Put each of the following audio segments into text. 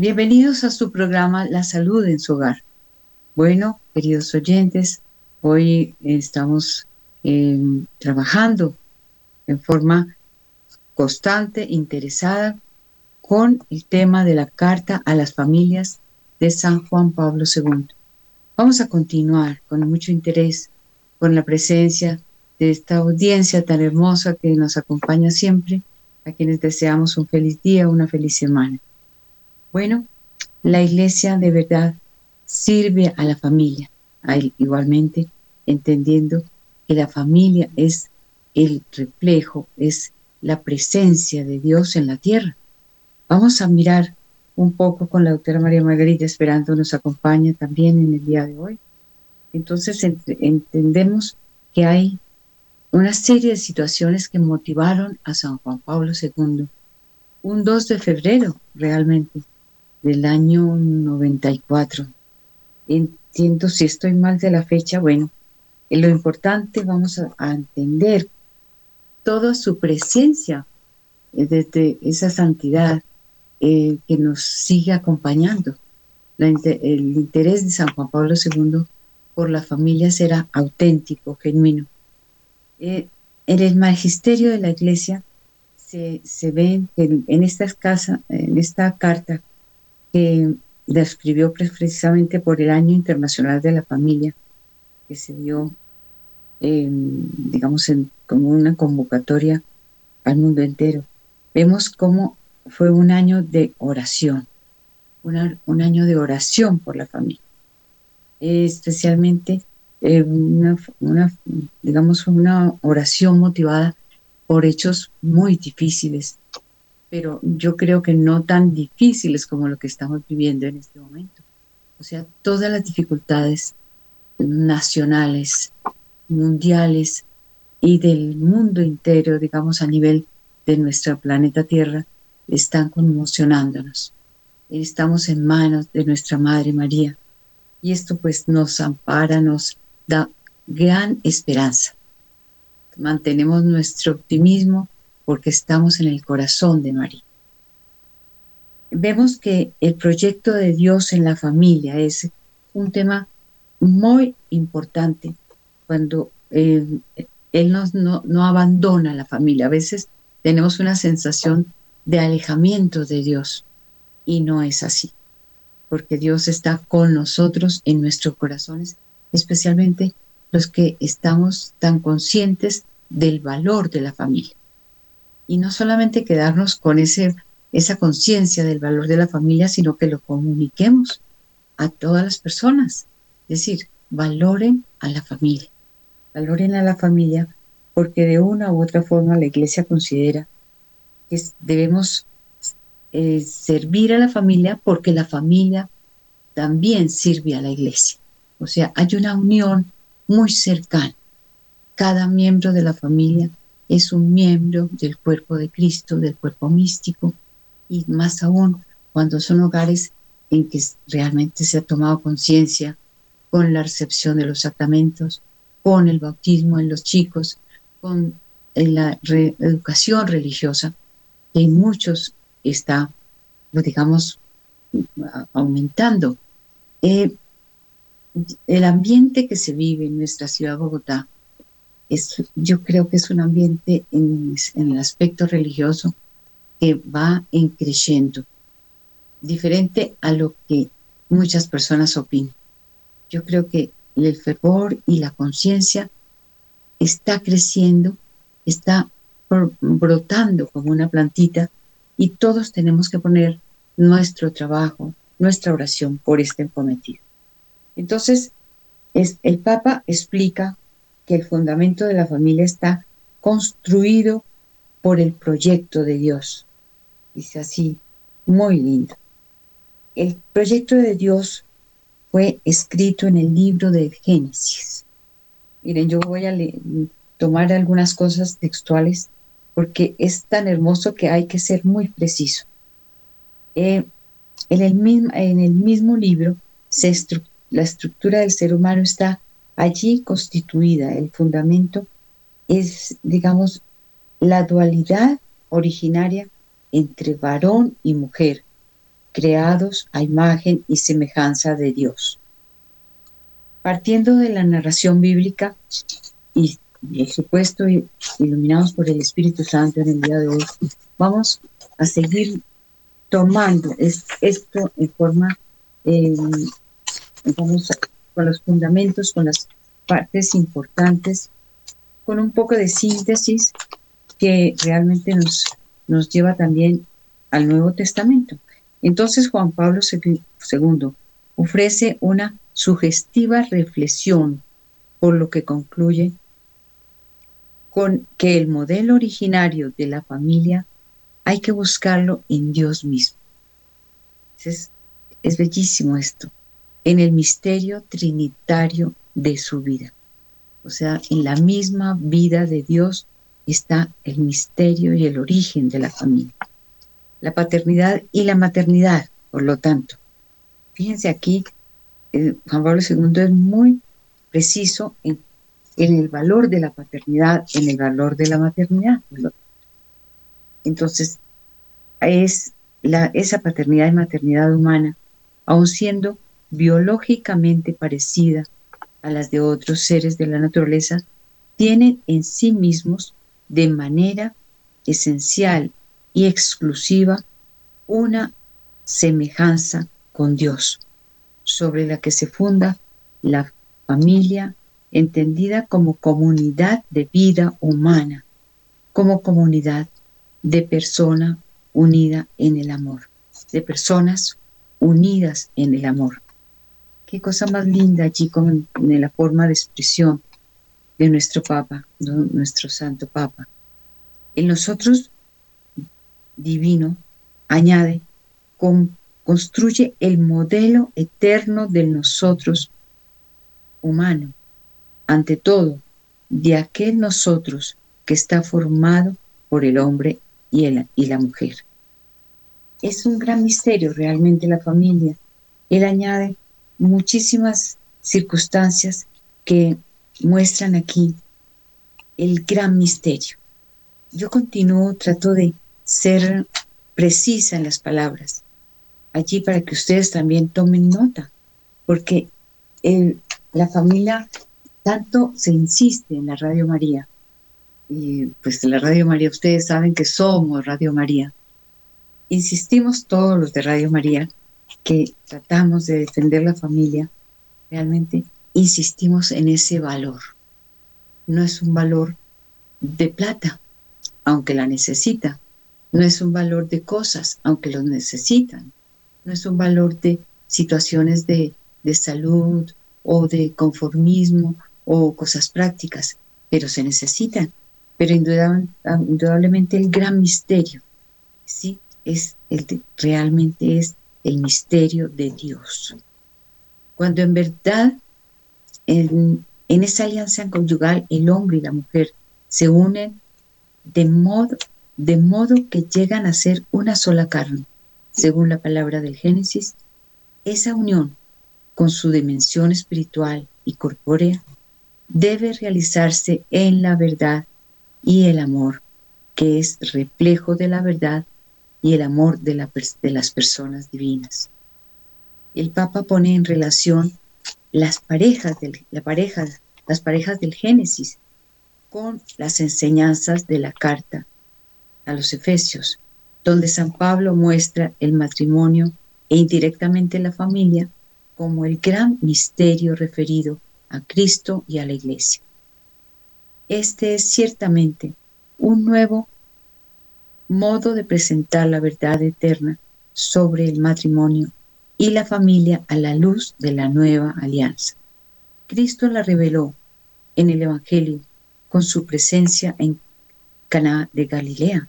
Bienvenidos a su programa La Salud en su hogar. Bueno, queridos oyentes, hoy estamos eh, trabajando en forma constante, interesada, con el tema de la carta a las familias de San Juan Pablo II. Vamos a continuar con mucho interés con la presencia de esta audiencia tan hermosa que nos acompaña siempre, a quienes deseamos un feliz día, una feliz semana. Bueno, la iglesia de verdad sirve a la familia, igualmente entendiendo que la familia es el reflejo, es la presencia de Dios en la tierra. Vamos a mirar un poco con la doctora María Margarita, esperando nos acompañe también en el día de hoy. Entonces entendemos que hay una serie de situaciones que motivaron a San Juan Pablo II. Un 2 de febrero, realmente, del año 94. Entiendo si estoy mal de la fecha, bueno, lo importante vamos a, entender toda su presencia eh, desde esa santidad eh, que nos sigue acompañando. el interés de San Juan Pablo II por la familia será auténtico, genuino. Eh, en el magisterio de la iglesia se, se ve en, en, esta casa, en esta carta que describió precisamente por el Año Internacional de la Familia, que se dio, digamos, en, como una convocatoria al mundo entero. Vemos cómo fue un año de oración, un año de oración por la familia, especialmente eh, una, digamos, una oración motivada por hechos muy difíciles pero yo creo que no tan difíciles como lo que estamos viviendo en este momento. O sea, todas las dificultades nacionales, mundiales y del mundo entero, digamos, a nivel de nuestro planeta Tierra, están conmocionándonos. Estamos en manos de nuestra Madre María y esto pues nos ampara, nos da gran esperanza. Mantenemos nuestro optimismo porque estamos en el corazón de María. Vemos que el proyecto de Dios en la familia es un tema muy importante cuando eh, Él nos, no, no abandona la familia. A veces tenemos una sensación de alejamiento de Dios y no es así, porque Dios está con nosotros en nuestros corazones, especialmente los que estamos tan conscientes del valor de la familia y no solamente quedarnos con ese, esa conciencia del valor de la familia, sino que lo comuniquemos a todas las personas. Es decir, valoren a la familia, valoren a la familia porque de una u otra forma la iglesia considera que debemos eh, servir a la familia porque la familia también sirve a la iglesia. O sea, hay una unión muy cercana. Cada miembro de la familia es un miembro del cuerpo de Cristo, del cuerpo místico, y más aún cuando son hogares en que realmente se ha tomado conciencia con la recepción de los sacramentos, con el bautismo en los chicos, con la educación religiosa, que en muchos está, digamos, aumentando. Eh, el ambiente que se vive en nuestra ciudad de Bogotá yo creo que es un ambiente en, el aspecto religioso que va en creciendo, diferente a lo que muchas personas opinan. Yo creo que el fervor y la conciencia está creciendo, está brotando como una plantita y todos tenemos que poner nuestro trabajo, nuestra oración por este cometido. Entonces, es, el Papa explica que el fundamento de la familia está construido por el proyecto de Dios. Dice así, muy lindo. El proyecto de Dios fue escrito en el libro de Génesis. Miren, yo voy a tomar algunas cosas textuales porque es tan hermoso que hay que ser muy preciso. Eh, en, el mismo, en el mismo libro, se la estructura del ser humano está allí constituida. El fundamento es, digamos, la dualidad originaria entre varón y mujer, creados a imagen y semejanza de Dios. Partiendo de la narración bíblica y por supuesto iluminados por el Espíritu Santo en el día de hoy, vamos a seguir tomando esto en forma, eh, vamos con los fundamentos, con las partes importantes, con un poco de síntesis que realmente nos, nos lleva también al Nuevo Testamento. Entonces Juan Pablo II ofrece una sugestiva reflexión, por lo que concluye con que el modelo originario de la familia hay que buscarlo en Dios mismo. Es, es bellísimo esto, en el misterio trinitario de su vida. O sea, en la misma vida de Dios está el misterio y el origen de la familia. La paternidad y la maternidad, por lo tanto. Fíjense aquí, eh, Juan Pablo II es muy preciso en, el valor de la paternidad, en el valor de la maternidad. Entonces, es la, esa paternidad y maternidad humana, aun siendo biológicamente parecida a las de otros seres de la naturaleza, tienen en sí mismos de manera esencial y exclusiva una semejanza con Dios, sobre la que se funda la familia entendida como comunidad de vida humana, como comunidad de persona unida en el amor, de personas unidas en el amor. Qué cosa más linda allí con en la forma de expresión de nuestro Papa, nuestro Santo Papa. En nosotros divino añade, construye el modelo eterno de nosotros humano, ante todo, de aquel nosotros que está formado por el hombre y, y la mujer. Es un gran misterio realmente la familia. Él añade muchísimas circunstancias que muestran aquí el gran misterio. Yo continúo, trato de ser precisa en las palabras, allí para que ustedes también tomen nota, porque la familia tanto se insiste en la Radio María, y pues la Radio María ustedes saben que somos Radio María, insistimos todos los de Radio María que tratamos de defender la familia, realmente insistimos en ese valor. No es un valor de plata, aunque la necesita. No es un valor de cosas, aunque los necesitan. No es un valor de situaciones de, de salud o de conformismo o cosas prácticas, pero se necesitan. Pero indudablemente el gran misterio, sí, es el realmente es el misterio de Dios. Cuando en verdad en, esa alianza conyugal el hombre y la mujer se unen de modo, de modo que llegan a ser una sola carne, según la palabra del Génesis, esa unión con su dimensión espiritual y corpórea debe realizarse en la verdad y el amor, que es reflejo de la verdad y el amor de, las personas divinas. El Papa pone en relación las parejas, del, la las parejas del Génesis con las enseñanzas de la carta a los Efesios, donde San Pablo muestra el matrimonio e indirectamente la familia como el gran misterio referido a Cristo y a la Iglesia. Este es ciertamente un nuevo modo de presentar la verdad eterna sobre el matrimonio y la familia a la luz de la nueva alianza. Cristo la reveló en el Evangelio con su presencia en Caná de Galilea,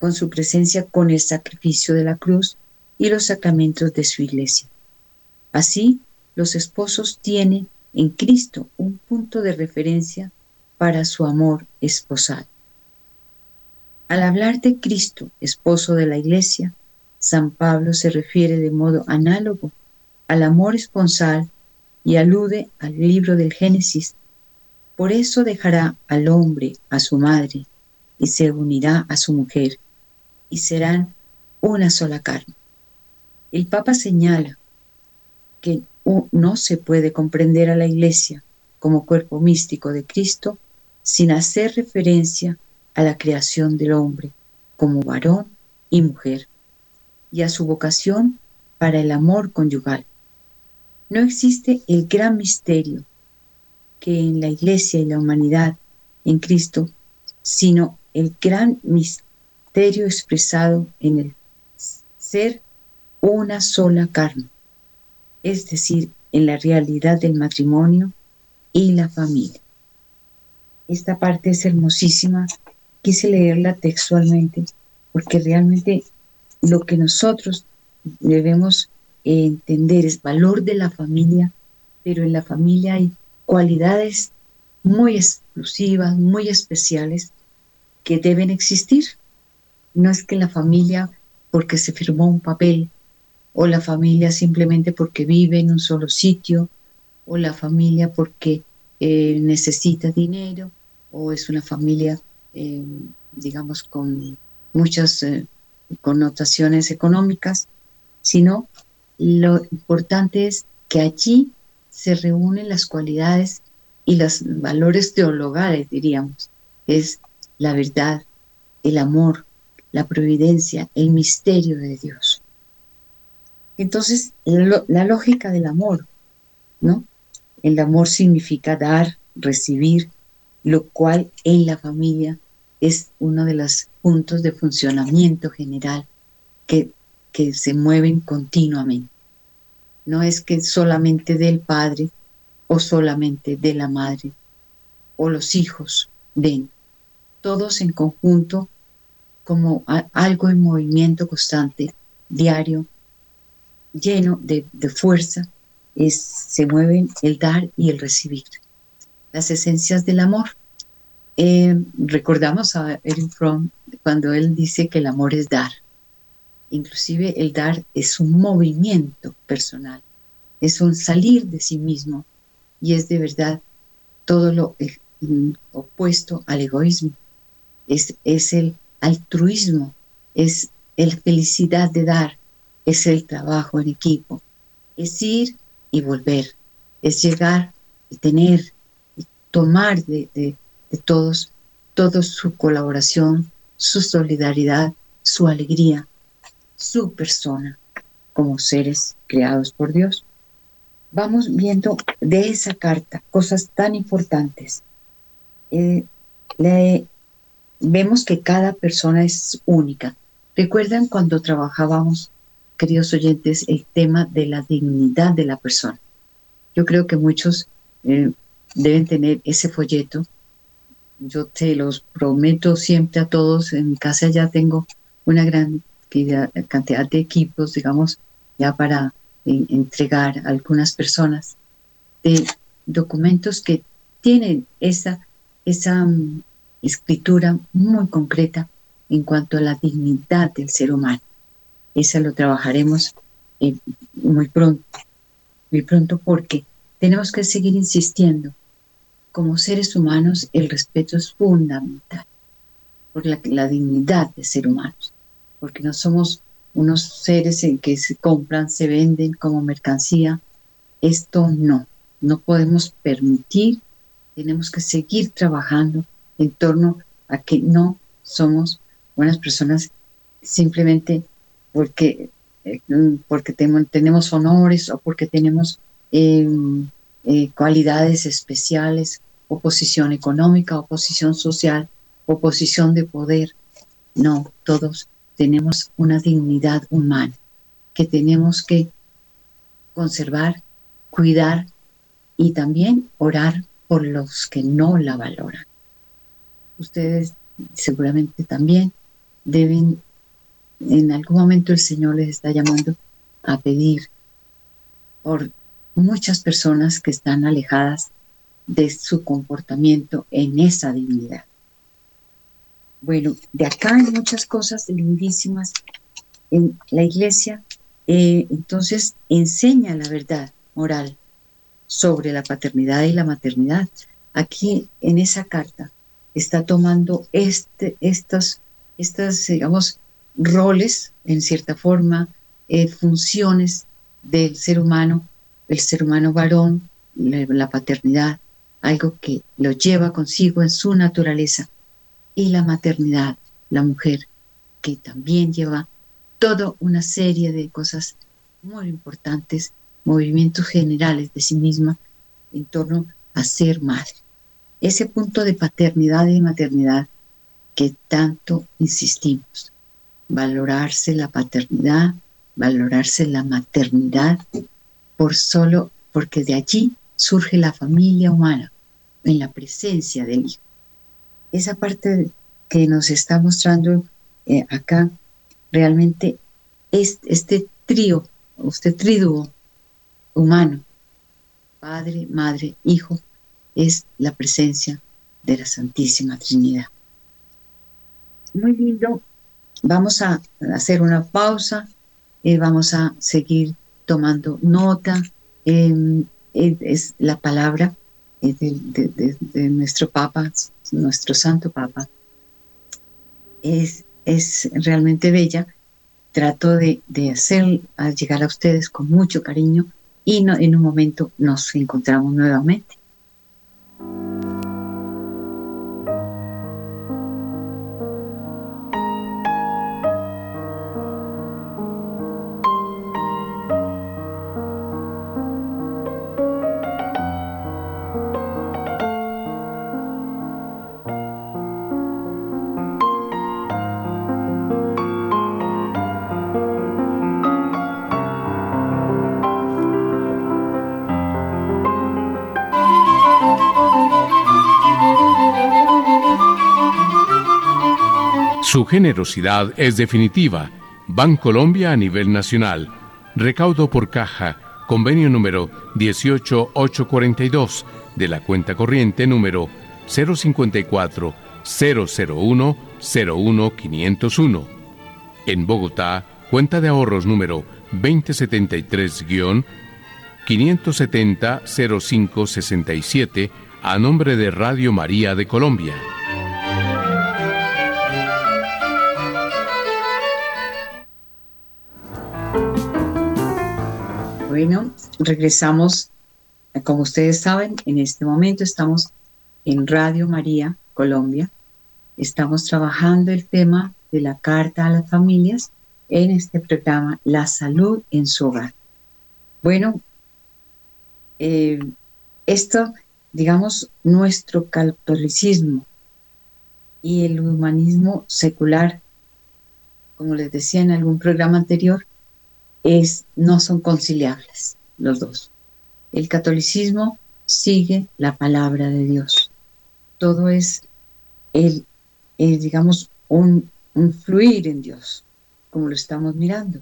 con su presencia con el sacrificio de la cruz y los sacramentos de su iglesia. Así, los esposos tienen en Cristo un punto de referencia para su amor esposal. Al hablar de Cristo, esposo de la Iglesia, San Pablo se refiere de modo análogo al amor esponsal y alude al libro del Génesis. Por eso dejará al hombre a su madre y se unirá a su mujer y serán una sola carne. El Papa señala que no se puede comprender a la Iglesia como cuerpo místico de Cristo sin hacer referencia a la creación del hombre como varón y mujer y a su vocación para el amor conyugal. No existe el gran misterio que en la Iglesia y la humanidad en Cristo, sino el gran misterio expresado en el ser una sola carne, es decir, en la realidad del matrimonio y la familia. Esta parte es hermosísima, quise leerla textualmente porque realmente lo que nosotros debemos entender es valor de la familia, pero en la familia hay cualidades muy exclusivas, muy especiales que deben existir. No es que la familia porque se firmó un papel, o la familia simplemente porque vive en un solo sitio, o la familia porque eh, necesita dinero, o es una familia, eh, digamos, con muchas eh, connotaciones económicas, sino lo importante es que allí se reúnen las cualidades y los valores teologales, diríamos. Es la verdad, el amor, la providencia, el misterio de Dios. Entonces, la, lógica del amor, ¿no? El amor significa dar, recibir, lo cual en la familia es uno de los puntos de funcionamiento general que, que se mueven continuamente. No es que solamente del padre o solamente de la madre o los hijos den. Todos en conjunto como algo en movimiento constante, diario, lleno de, fuerza, es, se mueven el dar y el recibir. Las esencias del amor. Eh, recordamos a Eric Fromm cuando él dice que el amor es dar. Inclusive el dar es un movimiento personal, es un salir de sí mismo y es de verdad todo lo eh, opuesto al egoísmo. Es, el altruismo, es la felicidad de dar, es el trabajo en equipo, es ir y volver, es llegar y tener y tomar de, todos, toda su colaboración, su solidaridad, su alegría, su persona como seres creados por Dios. Vamos viendo de esa carta cosas tan importantes. Eh, vemos que cada persona es única. ¿Recuerdan cuando trabajábamos, queridos oyentes, el tema de la dignidad de la persona? Yo creo que muchos eh, deben tener ese folleto. Yo te los prometo siempre a todos. En mi casa ya tengo una gran cantidad de equipos, digamos, ya para eh, entregar a algunas personas de documentos que tienen esa, esa mm, escritura muy concreta en cuanto a la dignidad del ser humano. Esa lo trabajaremos eh, muy pronto, muy pronto porque tenemos que seguir insistiendo. Como seres humanos el respeto es fundamental por la, dignidad de ser humanos, porque no somos unos seres en que se compran, se venden como mercancía. Esto no, no podemos permitir, tenemos que seguir trabajando en torno a que no somos buenas personas simplemente porque, eh, porque tenemos honores o porque tenemos em, eh, cualidades especiales, oposición económica, oposición social, oposición de poder. No, todos tenemos una dignidad humana que tenemos que conservar, cuidar y también orar por los que no la valoran ustedes seguramente también deben, en algún momento el Señor les está llamando a pedir por muchas personas que están alejadas de su comportamiento en esa dignidad. Bueno, de acá hay muchas cosas lindísimas en la iglesia. Eh, entonces enseña la verdad moral sobre la paternidad y la maternidad. Aquí en esa carta está tomando este, estas, estas, digamos, roles, en cierta forma, eh, funciones del ser humano, el ser humano varón, la paternidad, algo que lo lleva consigo en su naturaleza, y la maternidad, la mujer, que también lleva toda una serie de cosas muy importantes, movimientos generales de sí misma en torno a ser madre. Ese punto de paternidad y maternidad que tanto insistimos. Valorarse la paternidad, valorarse la maternidad, por solo porque de allí surge la familia humana, en la presencia del Hijo. Esa parte que nos está mostrando eh, acá, realmente es este trío, este triduo humano, Padre, Madre, Hijo, es la presencia de la Santísima Trinidad. Muy lindo. Vamos a hacer una pausa, eh, vamos a seguir tomando nota. Em, es la palabra de, nuestro Papa, nuestro Santo Papa. Es, es realmente bella. Trato de, hacer llegar a ustedes con mucho cariño y en un momento nos encontramos nuevamente. Su generosidad es definitiva. Colombia a nivel nacional. Recaudo por caja. Convenio número 18842 de la cuenta corriente número 054 001 01501. En Bogotá, cuenta de ahorros número 2073-570-0567 a nombre de Radio María de Colombia. Bueno, regresamos, como ustedes saben, en este momento estamos en Radio María, Colombia. Estamos trabajando el tema de la Carta a las Familias en este programa La Salud en su Hogar. Bueno, eh, esto, digamos, nuestro catolicismo y el humanismo secular, como les decía en algún programa anterior, no son conciliables los dos. El catolicismo sigue la palabra de Dios. Todo es el, digamos, un, fluir en Dios, como lo estamos mirando.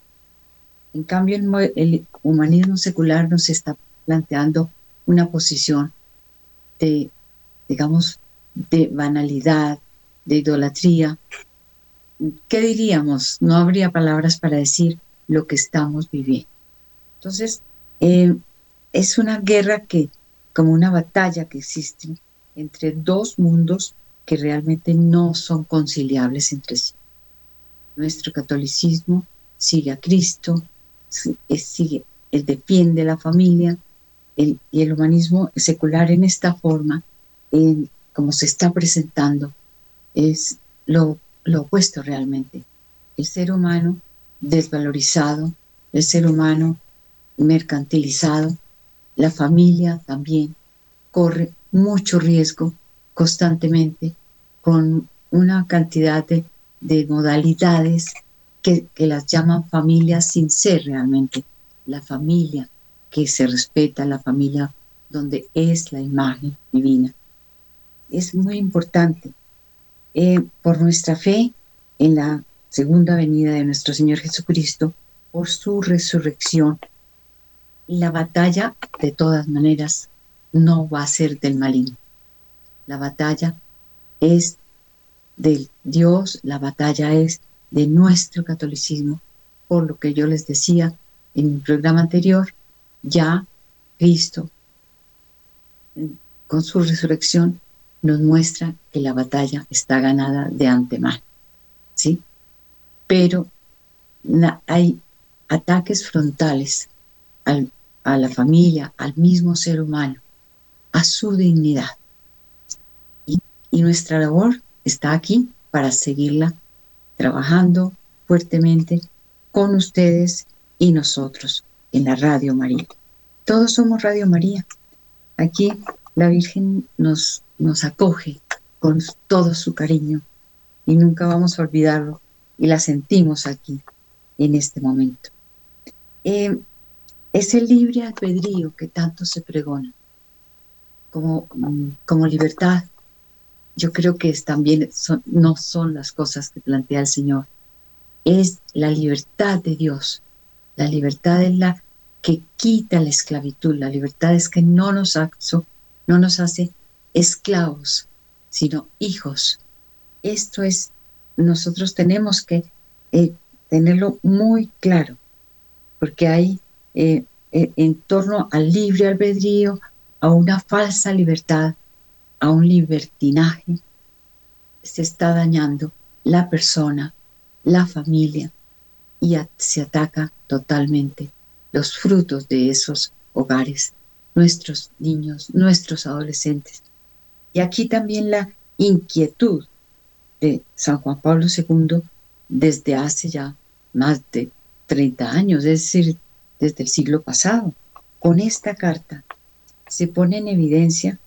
En cambio, el, el, humanismo secular nos está planteando una posición de, digamos, de banalidad, de idolatría. ¿Qué diríamos? No habría palabras para decir lo que estamos viviendo. Entonces, eh, es una guerra que, como una batalla que existe entre dos mundos que realmente no son conciliables entre sí. Nuestro catolicismo sigue a Cristo, sigue, él defiende la familia, y el humanismo secular en esta forma, como se está presentando, es lo, lo opuesto realmente. El ser humano desvalorizado, el ser humano mercantilizado, la familia también corre mucho riesgo constantemente con una cantidad de, modalidades que, las llaman familias sin ser realmente la familia que se respeta, la familia donde es la imagen divina. Es muy importante. Eh, por nuestra fe en la segunda venida de nuestro Señor Jesucristo por su resurrección. La batalla, de todas maneras, no va a ser del maligno. La batalla es del Dios, la batalla es de nuestro catolicismo, por lo que yo les decía en mi programa anterior, ya Cristo con su resurrección nos muestra que la batalla está ganada de antemano. ¿Sí? Pero hay ataques frontales a la familia, al mismo ser humano, a su dignidad. Y, nuestra labor está aquí para seguirla trabajando fuertemente con ustedes y nosotros en la Radio María. Todos somos Radio María. Aquí la Virgen nos, nos acoge con todo su cariño y nunca vamos a olvidarlo y la sentimos aquí en este momento. Eh, ese libre albedrío que tanto se pregona como, mm, como libertad, yo creo que es también no son las cosas que plantea el Señor, es la libertad de Dios. La libertad es la que quita la esclavitud, la libertad es que no nos, no nos hace esclavos, sino hijos. Esto es, nosotros tenemos que eh, tenerlo muy claro, porque hay eh, eh, en torno al libre albedrío, a una falsa libertad, a un libertinaje, se está dañando la persona, la familia, y se ataca totalmente los frutos de esos hogares, nuestros niños, nuestros adolescentes. Y aquí también la inquietud de San Juan Pablo II desde hace ya más de 30 años, es decir, desde el siglo pasado. Con esta carta se pone en evidencia,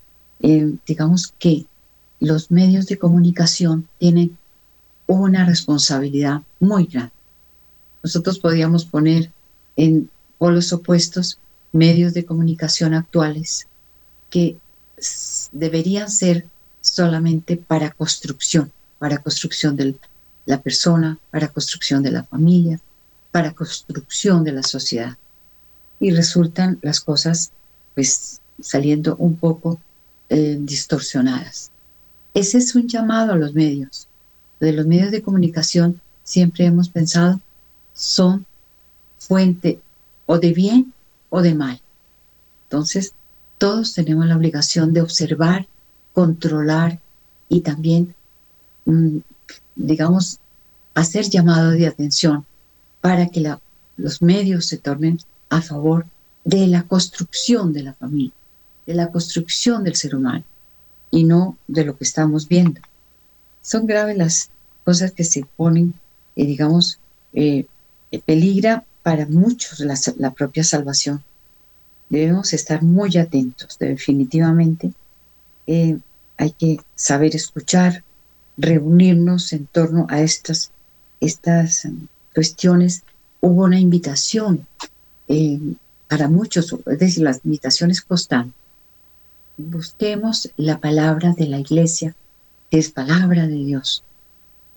eh, digamos que los medios de comunicación tienen una responsabilidad muy grande. Nosotros podríamos poner en polos opuestos medios de comunicación actuales que deberían ser solamente para construcción, para construcción de la persona, para construcción de la familia, para construcción de la sociedad. Y resultan las cosas pues saliendo un poco eh, distorsionadas. Ese es un llamado a los medios. De los medios de comunicación siempre hemos pensado son fuente o de bien o de mal. Entonces, todos tenemos la obligación de observar, controlar y también, digamos, hacer llamado de atención para que los medios se tornen a favor de la construcción de la familia, de la construcción del ser humano y no de lo que estamos viendo. Son graves las cosas que se ponen, eh, digamos, eh, peligra para muchos la, propia salvación. Debemos estar muy atentos, definitivamente. Eh, hay que saber escuchar, reunirnos en torno a estas, estas um, cuestiones. Hubo una invitación eh, para muchos, es decir, las invitaciones constantes. Busquemos la palabra de la iglesia, que es palabra de Dios,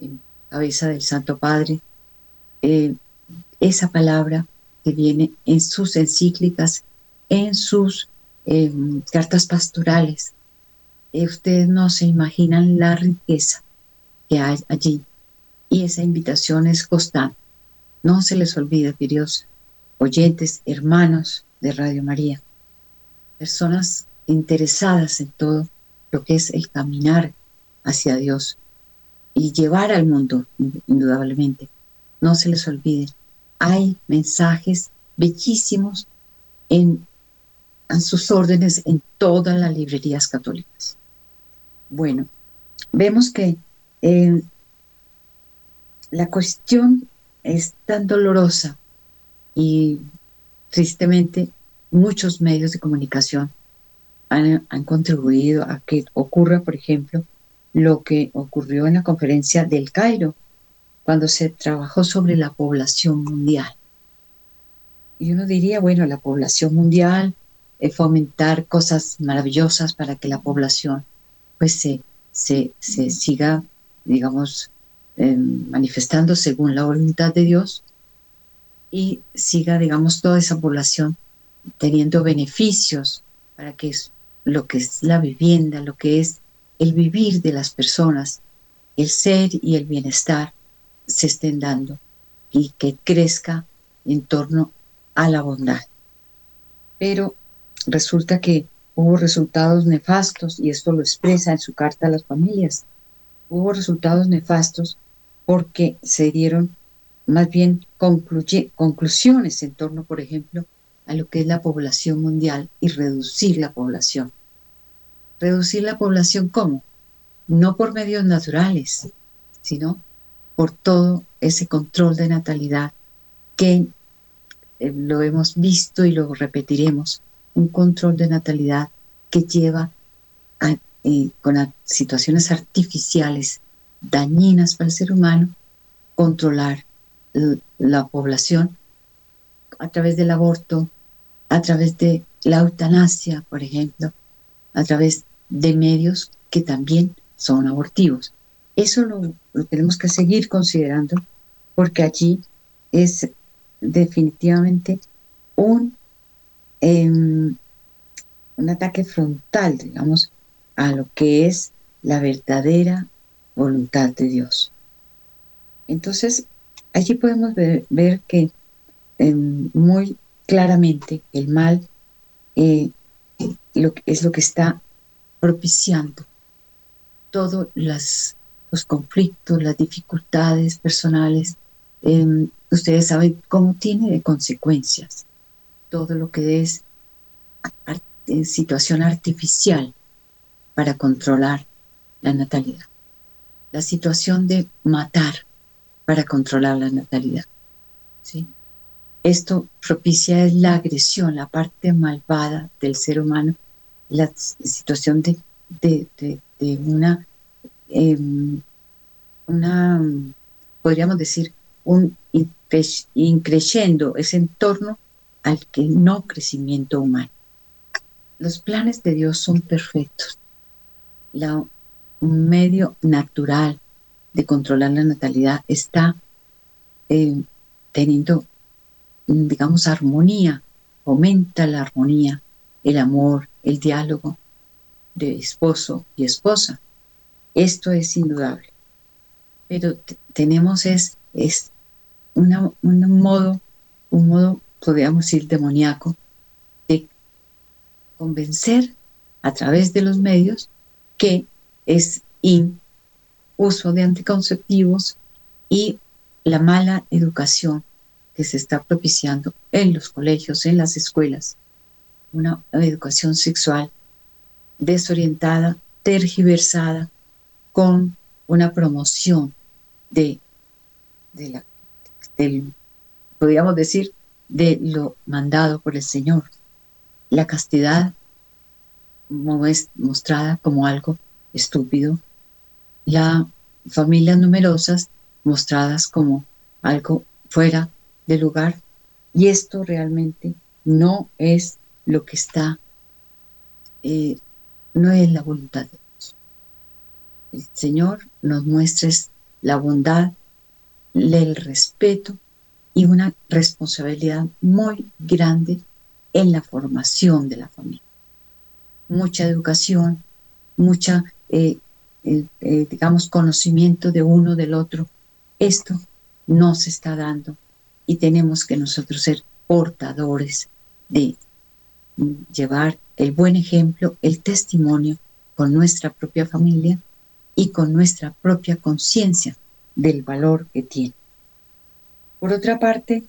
en cabeza del Santo Padre. Eh, esa palabra que viene en sus encíclicas, en sus cartas pastorales. Eh, ustedes no se imaginan la riqueza que hay allí. Y esa invitación es constante. No se les olvide, queridos oyentes, hermanos de Radio María, personas interesadas en todo lo que es el caminar hacia Dios y llevar al mundo, indudablemente. No se les olvide hay mensajes bellísimos en, sus órdenes en todas las librerías católicas. Bueno, vemos que eh, la cuestión es tan dolorosa y tristemente muchos medios de comunicación han, contribuido a que ocurra, por ejemplo, lo que ocurrió en la conferencia del Cairo, cuando se trabajó sobre la población mundial. Y uno diría, bueno, la población mundial, es fomentar cosas maravillosas para que la población pues se, se, siga, digamos, em, manifestando según la voluntad de Dios y siga, digamos, toda esa población teniendo beneficios para que lo que es la vivienda, lo que es el vivir de las personas, el ser y el bienestar, se estén dando y que crezca en torno a la bondad. Pero resulta que hubo resultados nefastos, y esto lo expresa en su carta a las familias, hubo resultados nefastos porque se dieron más bien conclusiones en torno, por ejemplo, a lo que es la población mundial y reducir la población. ¿Reducir la población cómo? No por medios naturales, sino por todo ese control de natalidad que eh, lo hemos visto y lo repetiremos, un control de natalidad que lleva con situaciones artificiales dañinas para el ser humano, controlar la población a través del aborto, a través de la eutanasia, por ejemplo, a través de medios que también son abortivos. Eso lo, tenemos que seguir considerando porque allí es definitivamente un, em, un ataque frontal, digamos, a lo que es la verdadera voluntad de Dios. Entonces, allí podemos ver, que em, muy claramente el mal eh, es lo que está propiciando todos los conflictos, las dificultades personales. Em, ustedes saben cómo tiene de consecuencias todo lo que es situación artificial para controlar la natalidad. La situación de matar para controlar la natalidad. ¿sí? Esto propicia la agresión, la parte malvada del ser humano, la situación de, de, una, em, una, podríamos decir, un increyendo ese entorno al que no crecimiento humano. Los planes de Dios son perfectos. La, un medio natural de controlar la natalidad está eh, teniendo, digamos, armonía, aumenta la armonía, el amor, el diálogo de esposo y esposa. Esto es indudable. Pero tenemos es, es un modo, un modo, podríamos decir, demoníaco de convencer a través de los medios que es in uso de anticonceptivos y la mala educación que se está propiciando en los colegios, en las escuelas. Una educación sexual desorientada, tergiversada, con una promoción de, de la, del, podríamos decir, de lo mandado por el Señor. La castidad mostrada como algo estúpido, la familias numerosas mostradas como algo fuera de lugar y esto realmente no es lo que está, eh, no es la voluntad de Dios. El Señor nos muestra la bondad, el respeto y una responsabilidad muy grande en la formación de la familia. Mucha educación, mucha eh, eh, digamos, conocimiento de uno del otro. Esto no se está dando y tenemos que nosotros ser portadores de llevar el buen ejemplo, el testimonio con nuestra propia familia y con nuestra propia conciencia del valor que tiene. Por otra parte,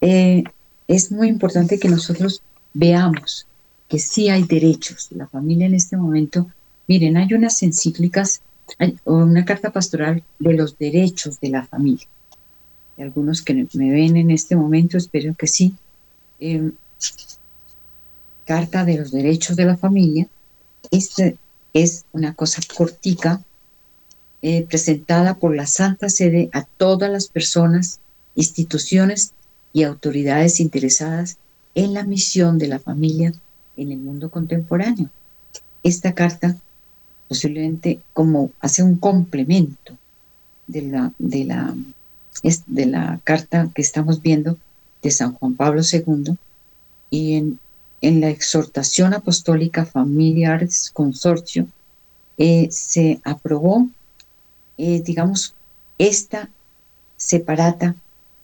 eh, es muy importante que nosotros veamos que sí hay derechos. La familia en este momento Miren, hay unas encíclicas, o una carta pastoral de los derechos de la familia. algunos que me ven en este momento, espero que sí. Em, carta de los derechos de la familia. Esta es una cosa cortica, eh, presentada por la Santa Sede a todas las personas, instituciones y autoridades interesadas en la misión de la familia en el mundo contemporáneo. Esta carta posiblemente como hace un complemento de la, de la, de la carta que estamos viendo de San Juan Pablo II y en, en la exhortación apostólica Familiares Consorcio eh, se aprobó, eh, digamos, esta separata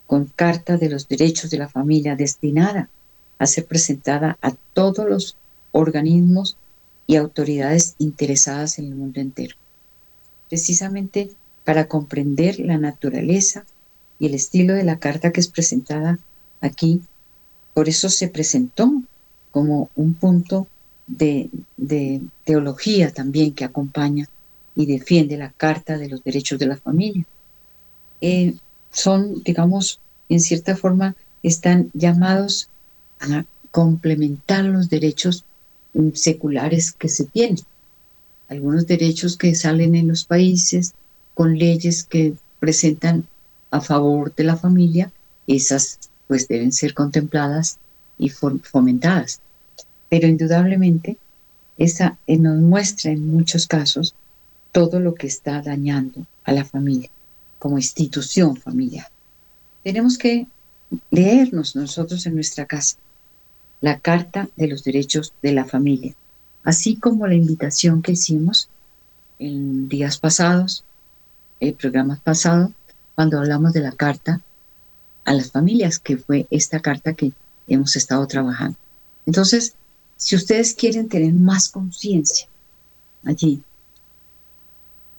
con carta de los derechos de la familia destinada a ser presentada a todos los organismos y autoridades interesadas en el mundo entero, precisamente para comprender la naturaleza y el estilo de la carta que es presentada aquí, por eso se presentó como un punto de, teología también que acompaña y defiende la Carta de los Derechos de la Familia. Eh, son, digamos, en cierta forma, están llamados a complementar los derechos mm, seculares que se tienen. Algunos derechos que salen en los países con leyes que presentan a favor de la familia, esas pues deben ser contempladas y fomentadas. Pero indudablemente esa eh, nos muestra en muchos casos todo lo que está dañando a la familia como institución familiar. Tenemos que leernos nosotros en nuestra casa la Carta de los Derechos de la Familia, así como la invitación que hicimos en días pasados, el programa pasado, cuando hablamos de la Carta a las familias, que fue esta carta que hemos estado trabajando. Entonces, si ustedes quieren tener más conciencia allí,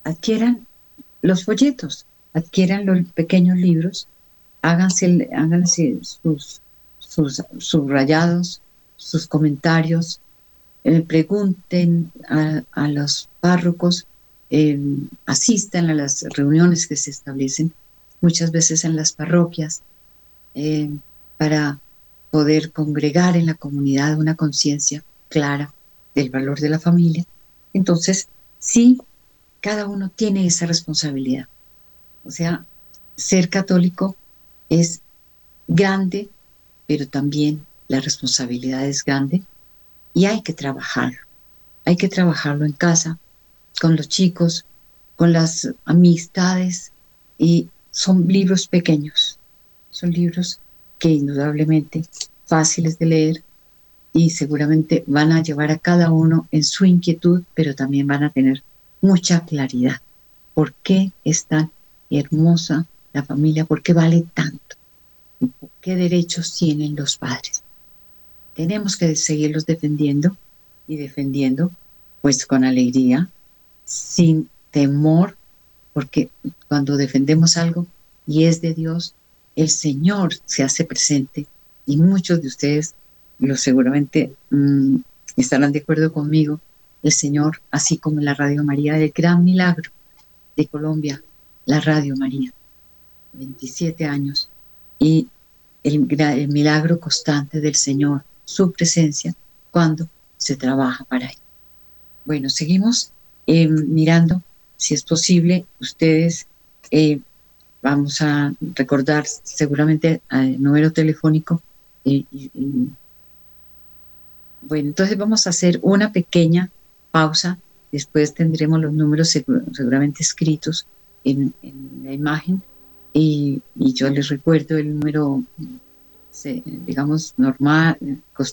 adquieran los folletos, adquieran los pequeños libros, háganse, háganse sus, sus subrayados, sus comentarios, eh, pregunten a, los párrocos, eh, asistan a las reuniones que se establecen muchas veces en las parroquias eh, para poder congregar en la comunidad una conciencia clara del valor de la familia. Entonces, sí, cada uno tiene esa responsabilidad. O sea, ser católico es grande, pero también la responsabilidad es grande y hay que trabajarlo. Hay que trabajarlo en casa, con los chicos, con las amistades y son libros pequeños, son libros que indudablemente fáciles de leer y seguramente van a llevar a cada uno en su inquietud, pero también van a tener mucha claridad. ¿Por qué es tan hermosa la familia? ¿Por qué vale tanto? ¿Qué derechos tienen los padres? Tenemos que seguirlos defendiendo y defendiendo pues con alegría, sin temor, porque cuando defendemos algo y es de Dios, el Señor se hace presente y muchos de ustedes lo seguramente mm, estarán de acuerdo conmigo, el Señor, así como la Radio María, el gran milagro de Colombia, la Radio María, 27 años, y el, milagro constante del Señor, su presencia, cuando se trabaja para él. Bueno, seguimos eh, mirando, si es posible, ustedes eh, vamos a recordar seguramente el número telefónico. Y, bueno, entonces vamos a hacer una pequeña pausa. Después tendremos los números seguramente escritos en, la imagen. Y, yo les recuerdo el número, digamos, normal,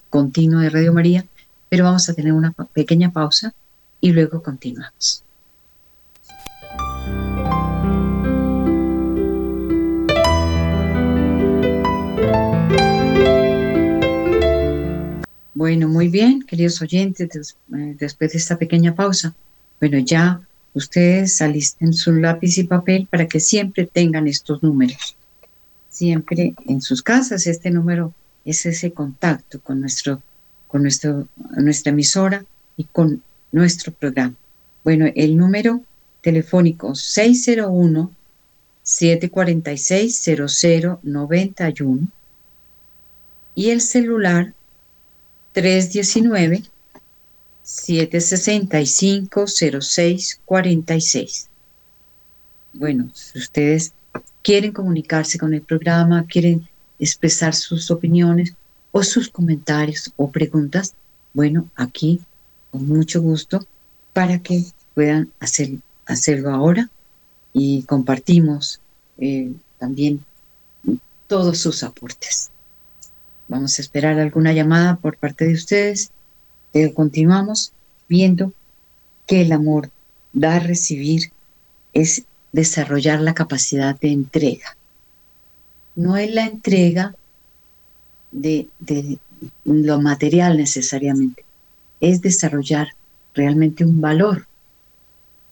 continuo de Radio María. Pero vamos a tener una pequeña pausa y luego continuamos. Bueno, muy bien, queridos oyentes, eh, después de esta pequeña pausa, bueno, ya ustedes alisten su lápiz y papel para que siempre tengan estos números. Siempre en sus casas este número es ese contacto con nuestro con nuestro nuestra emisora y con nuestro programa. Bueno, el número telefónico 601 746 0091 y el celular 319-765-0646. Bueno, si ustedes quieren comunicarse con el programa, quieren expresar sus opiniones o sus comentarios o preguntas, bueno, aquí con mucho gusto para que puedan hacer, hacerlo ahora y compartimos eh, también todos sus aportes. Vamos a esperar alguna llamada por parte de ustedes, pero continuamos viendo que el amor, dar, recibir, es desarrollar la capacidad de entrega. No es la entrega de, de lo material necesariamente, es desarrollar realmente un valor.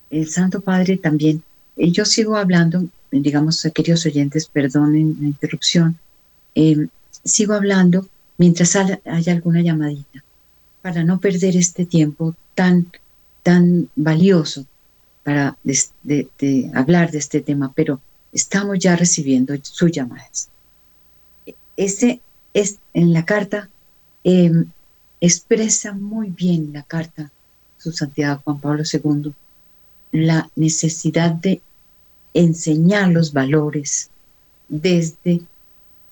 El Santo Padre también, yo sigo hablando digamos, queridos oyentes, perdonen la interrupción, em, sigo hablando mientras haya alguna llamadita, para no perder este tiempo tan, tan valioso para hablar de este tema, pero estamos ya recibiendo sus llamadas. Ese es en la carta em, expresa muy bien la carta su santidad Juan Pablo II la necesidad de enseñar los valores desde,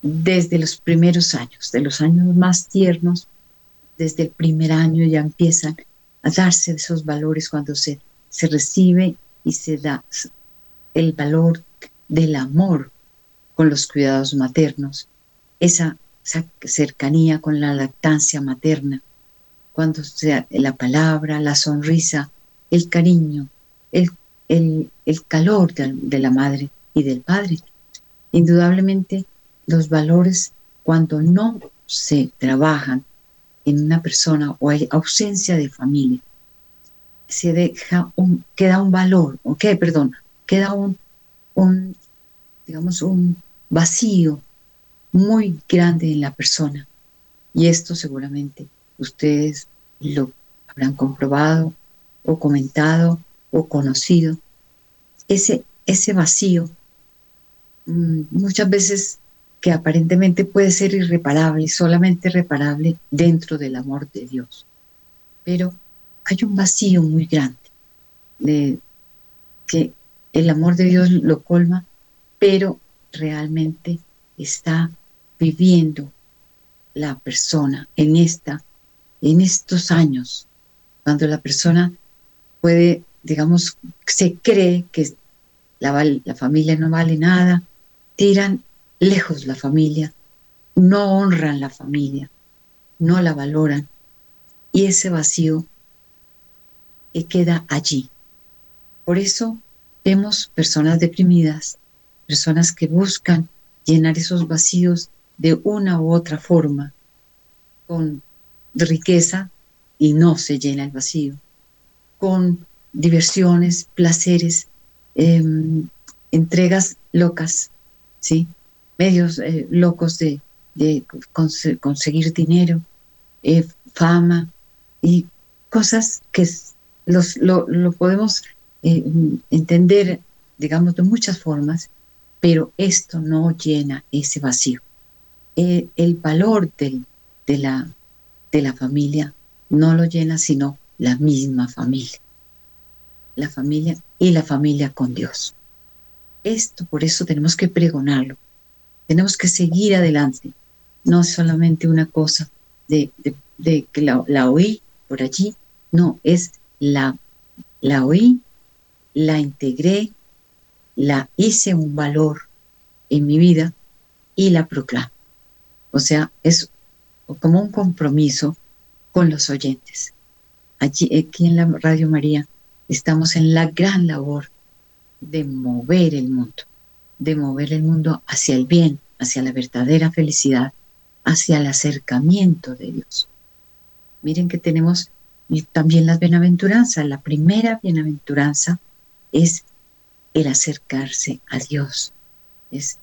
desde los primeros años, de los años más tiernos, desde el primer año ya empiezan a darse esos valores cuando se, se recibe y se da el valor del amor con los cuidados maternos, esa, cercanía con la lactancia materna, cuando sea la palabra, la sonrisa, el cariño, el, el, calor de, la madre y del padre. Indudablemente los valores cuando no se trabajan en una persona o hay ausencia de familia, se deja un, queda un valor, ok, perdón, queda un, un, digamos, un vacío muy grande en la persona. Y esto seguramente ustedes lo habrán comprobado o comentado o conocido, ese, ese vacío, mm, muchas veces que aparentemente puede ser irreparable, solamente reparable dentro del amor de Dios. Pero hay un vacío muy grande de que el amor de Dios lo colma, pero realmente está viviendo la persona en esta en estos años cuando la persona puede digamos, se cree que la familia no vale nada, tiran lejos la familia, no honran la familia, no la valoran y ese vacío queda allí. Por eso vemos personas deprimidas, personas que buscan llenar esos vacíos de una u otra forma, con riqueza y no se llena el vacío, con diversiones, placeres, em, entregas locas, ¿sí? Medios eh, locos de, conseguir dinero, eh, fama y cosas que los, lo, podemos eh, entender, digamos, de muchas formas, pero esto no llena ese vacío. el valor de, la, de la familia no lo llena sino la misma familia la familia y la familia con Dios. Esto por eso tenemos que pregonarlo, tenemos que seguir adelante, no es solamente una cosa de, que la, oí por allí, no, es la, la oí, la integré, la hice un valor en mi vida y la proclamo. O sea, es como un compromiso con los oyentes. Aquí en la Radio María, estamos en la gran labor de mover el mundo, de mover el mundo hacia el bien, hacia la verdadera felicidad, hacia el acercamiento de Dios. Miren que tenemos también las bienaventuranzas. La primera bienaventuranza es el acercarse a Dios. Es,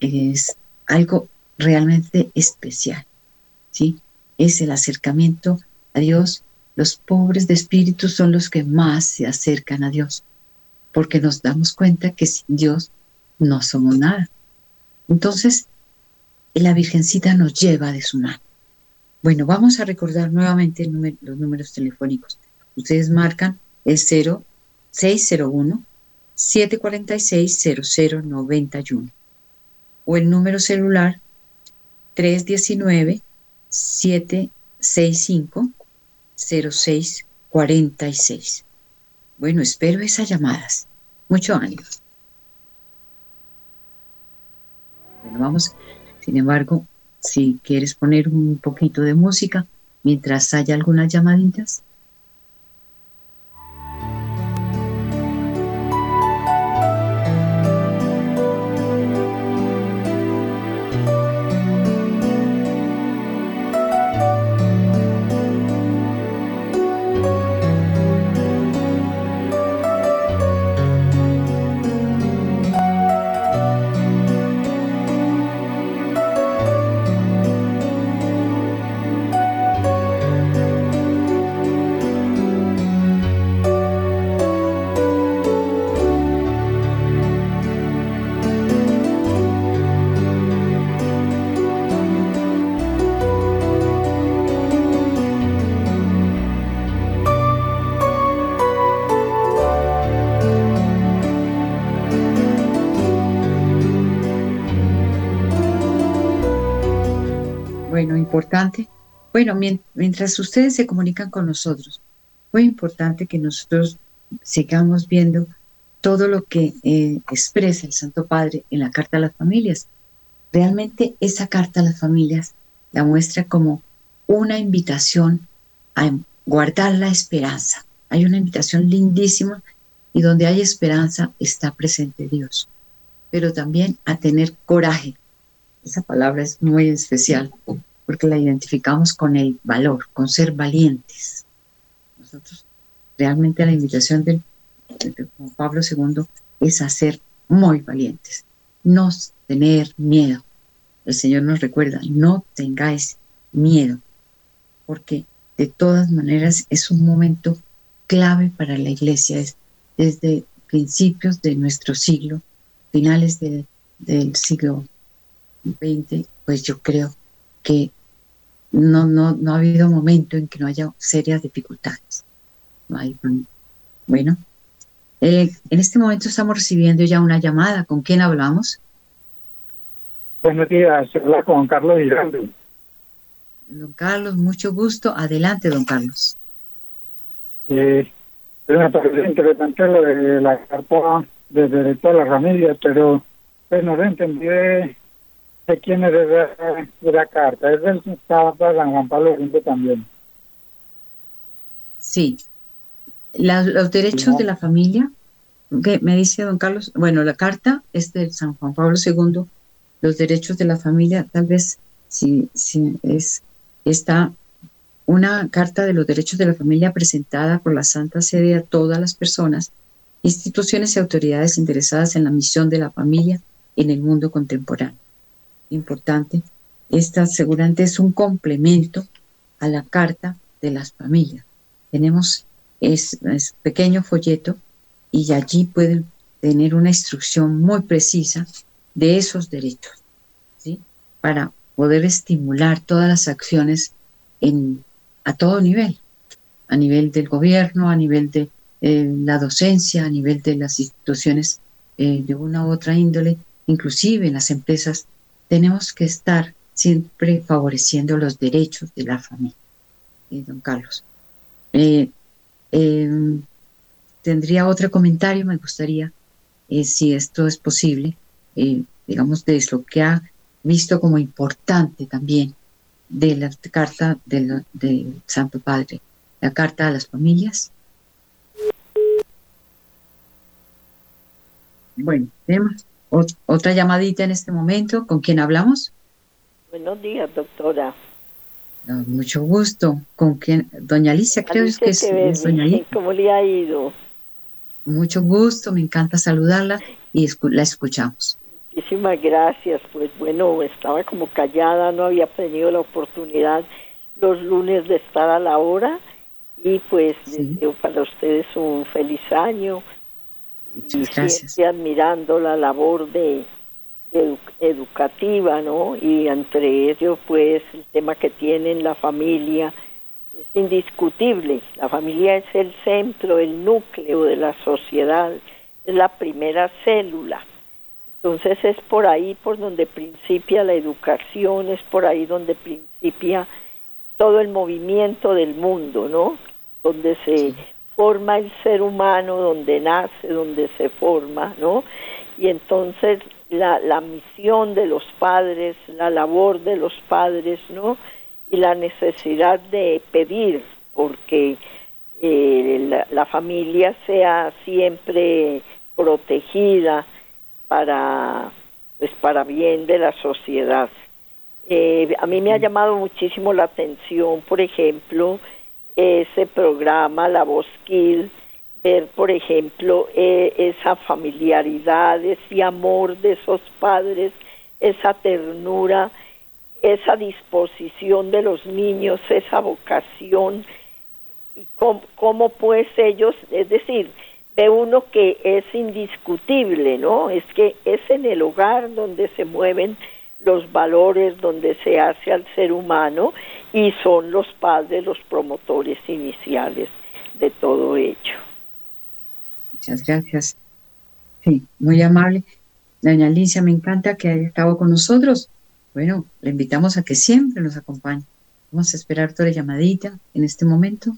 es algo realmente especial. ¿sí? Es el acercamiento a Dios los pobres de espíritu son los que más se acercan a Dios, porque nos damos cuenta que sin Dios no somos nada. Entonces, la Virgencita nos lleva de su mano. Bueno, vamos a recordar nuevamente los números telefónicos. Ustedes marcan el 0601 746 0091 o el número celular 319 765 0646. Bueno, espero esas llamadas. Mucho ánimo. Bueno, vamos, sin embargo, si quieres poner un poquito de música mientras haya algunas llamaditas. Importante. Bueno, mientras ustedes se comunican con nosotros, muy importante que nosotros sigamos viendo todo lo que eh, expresa el Santo Padre en la Carta a las Familias. Realmente esa Carta a las Familias la muestra como una invitación a guardar la esperanza. Hay una invitación lindísima y donde hay esperanza está presente Dios, pero también a tener coraje. Esa palabra es muy especial porque la identificamos con el valor, con ser valientes. Nosotros, realmente la invitación de, Juan Pablo II es a ser muy valientes, no tener miedo. El Señor nos recuerda, no tengáis miedo, porque de todas maneras es un momento clave para la iglesia, es desde principios de nuestro siglo, finales del siglo XX, pues yo creo que no, no, no ha habido momento en que no haya serias dificultades. No hay, bueno, eh, en este momento estamos recibiendo ya una llamada. ¿Con quién hablamos? Buenos días, habla con Carlos Giraldo. Don Carlos, mucho gusto. Adelante, don Carlos. Eh, me parece interesante lo de la carta de derecho a la familia, pero pues no lo entendí de, quién es la carta. Es del Papa San Juan Pablo II también. Sí. los derechos de la familia, ¿qué me dice don Carlos? Bueno, la carta es de San Juan Pablo II. Los derechos de la familia, tal vez, si, si es está una Carta de los Derechos de la Familia presentada por la Santa Sede a todas las personas, instituciones y autoridades interesadas en la misión de la familia en el mundo contemporáneo. Importante, esta seguramente es un complemento a la Carta de las Familias. Tenemos es, pequeño folleto y allí pueden tener una instrucción muy precisa de esos derechos. Para poder estimular todas las acciones en, a todo nivel, a nivel del gobierno, a nivel de eh, la docencia, a nivel de las instituciones eh, de una u otra índole, inclusive en las empresas, tenemos que estar siempre favoreciendo los derechos de la familia. Eh, don Carlos. Em, tendría otro comentario, me gustaría, si esto es posible, digamos, de lo que ha visto como importante también de la carta del, Santo Padre, la carta a las familias. Bueno, otra llamadita en este momento. ¿Con quién hablamos? Buenos días, doctora. mucho gusto. ¿Con quién? Doña Alicia, creo que es, doña Alicia. ¿Cómo le ha ido? Mucho gusto, me encanta saludarla y la escuchamos. Muchísimas gracias. Pues bueno, estaba como callada, no había tenido la oportunidad los lunes de estar a la hora y pues deseo para ustedes un feliz año. Muchas y admirando la labor de, educativa, ¿no? Y entre ellos pues el tema que tienen la familia es indiscutible. La familia es el centro, el núcleo de la sociedad, es la primera célula entonces es por ahí por donde principia la educación, es por ahí donde principia todo el movimiento del mundo, ¿no? Donde se forma el ser humano, donde nace, donde se forma, ¿no? Y entonces la, la misión de los padres, la labor de los padres, ¿no? Y la necesidad de pedir, porque eh, la, la familia sea siempre protegida, para pues para bien de la sociedad. Eh, a mí me ha llamado muchísimo la atención, por ejemplo, ese programa La Voz ver, por ejemplo, eh, esa familiaridad, ese amor de esos padres, esa ternura, esa disposición de los niños, esa vocación, y cómo, cómo pues ellos, es decir, ve uno que es indiscutible, ¿no? Es que es en el hogar donde se mueven los valores, donde se hace al ser humano y son los padres los promotores iniciales de todo ello. Muchas gracias. Sí, muy amable. Doña Alicia, me encanta que haya estado con nosotros. bueno, le invitamos a que siempre nos acompañe. Vamos a esperar toda la llamadita en este momento.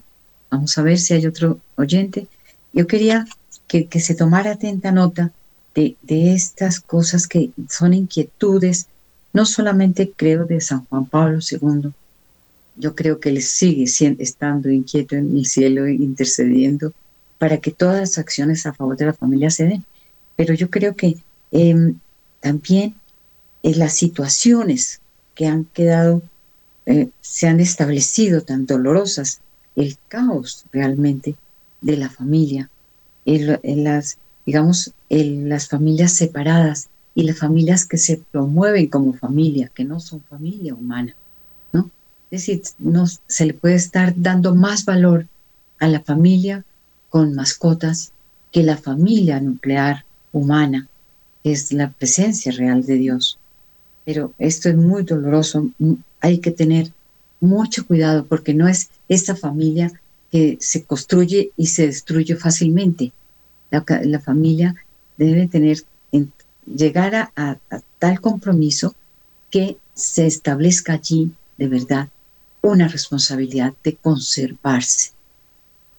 Vamos a ver si hay otro oyente. Yo quería que, que se tomara atenta nota de, de, estas cosas que son inquietudes, no solamente creo de San Juan Pablo II, yo creo que él sigue estando inquieto en el cielo, intercediendo para que todas las acciones a favor de la familia se den. Pero yo creo que eh, también eh, las situaciones que han quedado, eh, se han establecido tan dolorosas, el caos realmente de la familia, en las, digamos, las familias separadas y las familias que se promueven como familia, que no son familia humana, ¿no? Es decir, no, se le puede estar dando más valor a la familia con mascotas que la familia nuclear humana, que es la presencia real de Dios. Pero esto es muy doloroso, hay que tener mucho cuidado porque no es esta familia que se construye y se destruye fácilmente. La, familia debe tener, llegar a, tal compromiso que se establezca allí de verdad una responsabilidad de conservarse.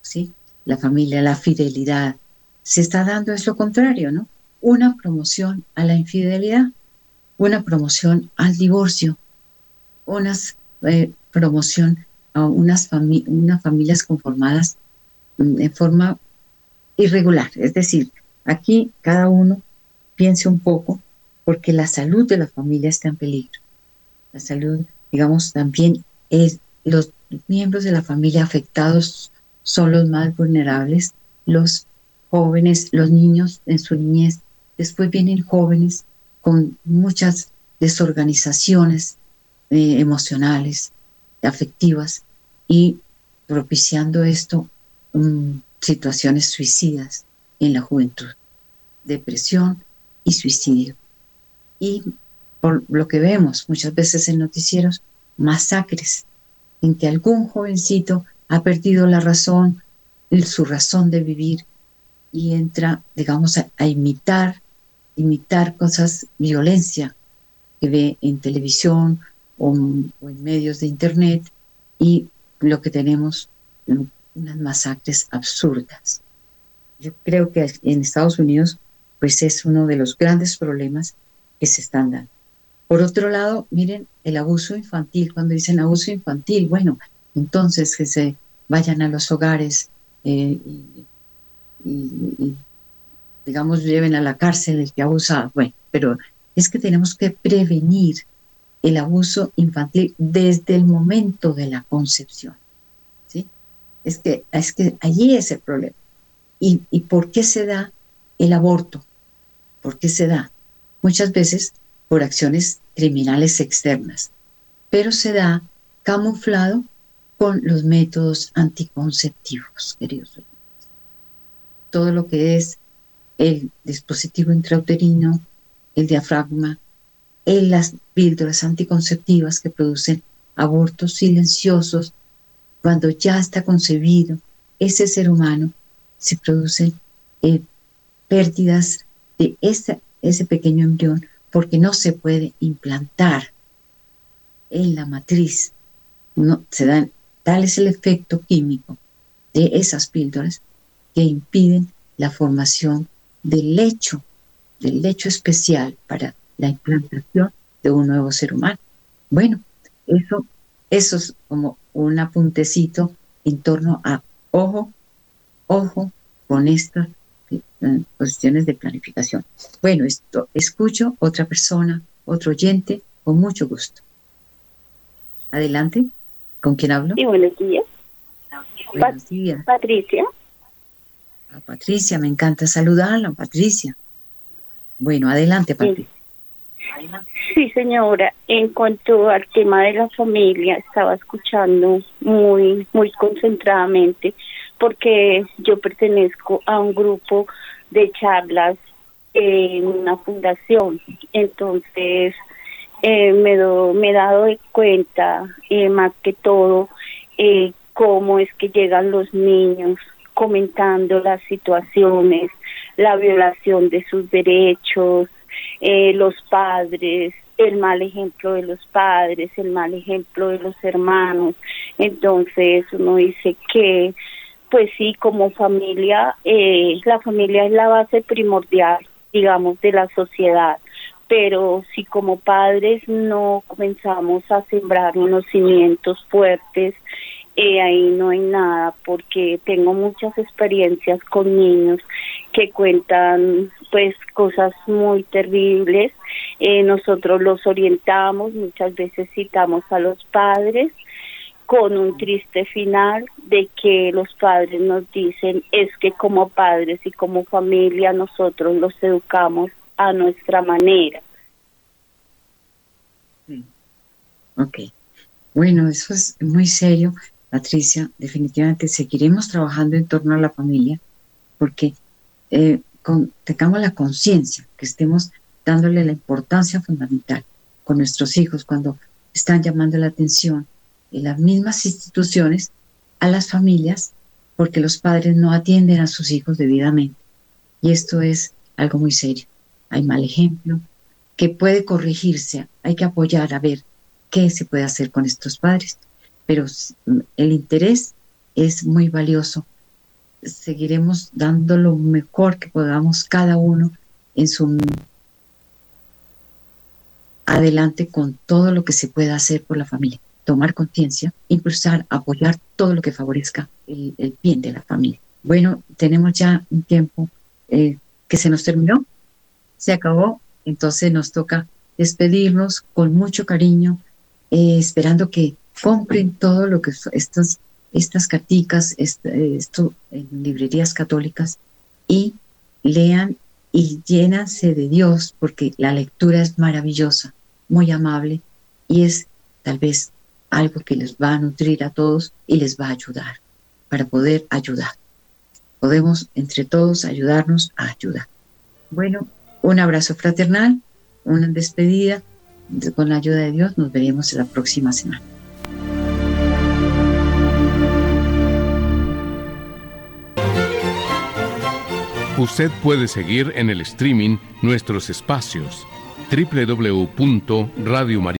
¿sí? La familia, la fidelidad. Se está dando es lo contrario, ¿no? Una promoción a la infidelidad, una promoción al divorcio, una eh, promoción a unas, unas familias conformadas mm, en forma irregular. Es decir, aquí cada uno piense un poco porque la salud de la familia está en peligro. La salud, digamos, también es los miembros de la familia afectados son los más vulnerables, los jóvenes, los niños en su niñez, después vienen jóvenes con muchas desorganizaciones eh, emocionales, afectivas y propiciando esto um, situaciones suicidas en la juventud, depresión y suicidio. Y por lo que vemos muchas veces en noticieros, masacres en que algún jovencito ha perdido la razón, su razón de vivir y entra, digamos, a, imitar, imitar cosas, violencia que ve en televisión o, en medios de internet y lo que tenemos, unas masacres absurdas. Yo creo que en Estados Unidos, pues es uno de los grandes problemas que se están dando. Por otro lado, miren, el abuso infantil, cuando dicen abuso infantil, bueno, entonces que se vayan a los hogares eh, y, digamos, lleven a la cárcel el que abusa. Bueno, pero es que tenemos que prevenir el abuso infantil desde el momento de la concepción. ¿sí? Es, que, es que allí es el problema. ¿Y, ¿Y por qué se da el aborto? ¿Por qué se da? Muchas veces por acciones criminales externas, pero se da camuflado con los métodos anticonceptivos, queridos Todo lo que es el dispositivo intrauterino, el diafragma, en las píldoras anticonceptivas que producen abortos silenciosos, cuando ya está concebido ese ser humano, se producen eh, pérdidas de ese, ese pequeño embrión porque no se puede implantar en la matriz. No, se dan, tal es el efecto químico de esas píldoras que impiden la formación del lecho, del lecho especial para la implantación de un nuevo ser humano. Bueno, eso, eso es como un apuntecito en torno a, ojo, ojo con esto posiciones de planificación. Bueno, esto, escucho otra persona, otro oyente, con mucho gusto. Adelante, ¿con quién hablo? Sí, buenos días. Buenos días. Patricia. A Patricia, me encanta saludarla, Patricia. Bueno, adelante, Patricia. Sí, señora. En cuanto al tema de la familia, estaba escuchando muy, muy concentradamente porque yo pertenezco a un grupo de charlas en una fundación. Entonces, eh, me, me he dado de cuenta, eh, más que todo, eh, cómo es que llegan los niños comentando las situaciones, la violación de sus derechos, los padres el mal ejemplo de los padres, el mal ejemplo de los hermanos. Entonces uno dice que, pues sí, como familia, eh, la familia es la base primordial, digamos, de la sociedad. Pero si como padres no comenzamos a sembrar unos cimientos fuertes, eh, ahí no hay nada porque tengo muchas experiencias con niños que cuentan pues cosas muy terribles. Eh, nosotros los orientamos, muchas veces citamos a los padres con un triste final de que los padres nos dicen es que como padres y como familia nosotros los educamos a nuestra manera. Ok. Bueno, eso es muy serio Patricia, definitivamente seguiremos trabajando en torno a la familia porque eh, tengamos la conciencia, que estemos dándole la importancia fundamental con nuestros hijos cuando están llamando la atención en las mismas instituciones a las familias porque los padres no atienden a sus hijos debidamente. Y esto es algo muy serio. Hay mal ejemplo que puede corregirse, hay que apoyar a ver qué se puede hacer con estos padres pero el interés es muy valioso. Seguiremos dando lo mejor que podamos cada uno en su adelante con todo lo que se pueda hacer por la familia. Tomar conciencia, impulsar, apoyar todo lo que favorezca el, bien de la familia. Bueno, tenemos ya un tiempo eh, que se nos terminó, se acabó, entonces nos toca despedirnos con mucho cariño, eh, esperando que compren todo lo que estas, estas carticas, esto en librerías católicas y lean y llénanse de Dios porque la lectura es maravillosa, muy amable y es tal vez algo que les va a nutrir a todos y les va a ayudar para poder ayudar. Podemos entre todos ayudarnos a ayudar. Bueno, un abrazo fraternal, una despedida. Con la ayuda de Dios nos veremos la próxima semana. Usted puede seguir en el streaming nuestros espacios www.radiomaria